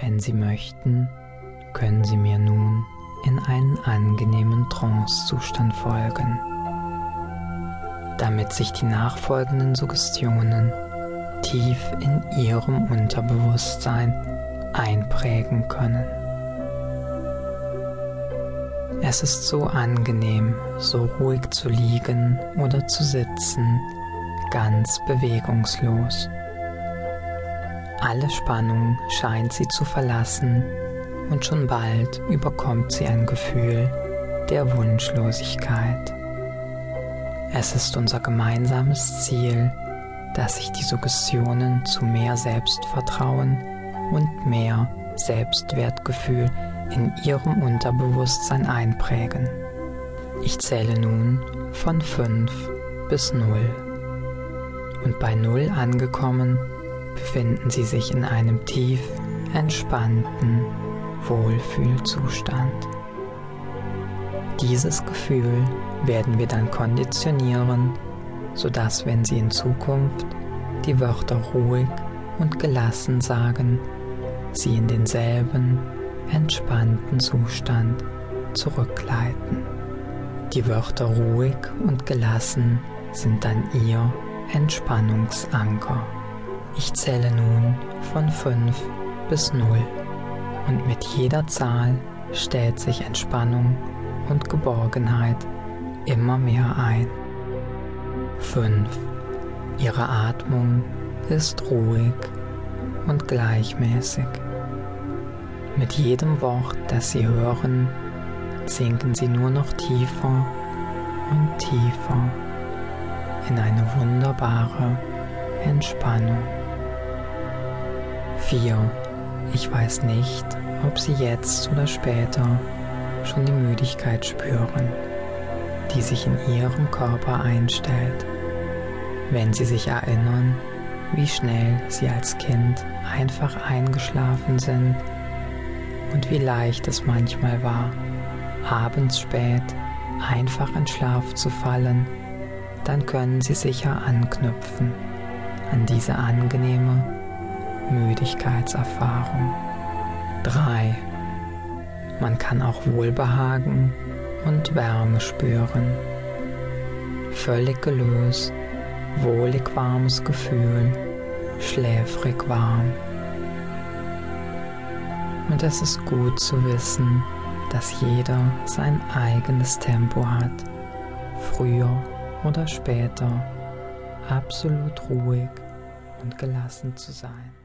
Wenn Sie möchten, können Sie mir nun in einen angenehmen Trancezustand folgen, damit sich die nachfolgenden Suggestionen tief in Ihrem Unterbewusstsein einprägen können. Es ist so angenehm, so ruhig zu liegen oder zu sitzen, ganz bewegungslos. Alle Spannung scheint sie zu verlassen und schon bald überkommt sie ein Gefühl der Wunschlosigkeit. Es ist unser gemeinsames Ziel, dass sich die Suggestionen zu mehr Selbstvertrauen und mehr Selbstwertgefühl in ihrem Unterbewusstsein einprägen. Ich zähle nun von 5 bis 0. Und bei 0 angekommen, befinden Sie sich in einem tief entspannten Wohlfühlzustand. Dieses Gefühl werden wir dann konditionieren, sodass wenn Sie in Zukunft die Wörter ruhig und gelassen sagen, Sie in denselben entspannten Zustand zurückleiten. Die Wörter ruhig und gelassen sind dann Ihr Entspannungsanker. Ich zähle nun von 5 bis 0 und mit jeder Zahl stellt sich Entspannung und Geborgenheit immer mehr ein. 5. Ihre Atmung ist ruhig und gleichmäßig. Mit jedem Wort, das Sie hören, sinken Sie nur noch tiefer und tiefer in eine wunderbare Entspannung. 4. Ich weiß nicht, ob Sie jetzt oder später schon die Müdigkeit spüren, die sich in Ihrem Körper einstellt, wenn Sie sich erinnern, wie schnell Sie als Kind einfach eingeschlafen sind und wie leicht es manchmal war, abends spät einfach in Schlaf zu fallen, dann können Sie sicher anknüpfen an diese angenehme Müdigkeitserfahrung. 3. Man kann auch Wohlbehagen und Wärme spüren. Völlig gelöst, wohlig warmes Gefühl, schläfrig warm. Und es ist gut zu wissen, dass jeder sein eigenes Tempo hat, früher oder später absolut ruhig und gelassen zu sein.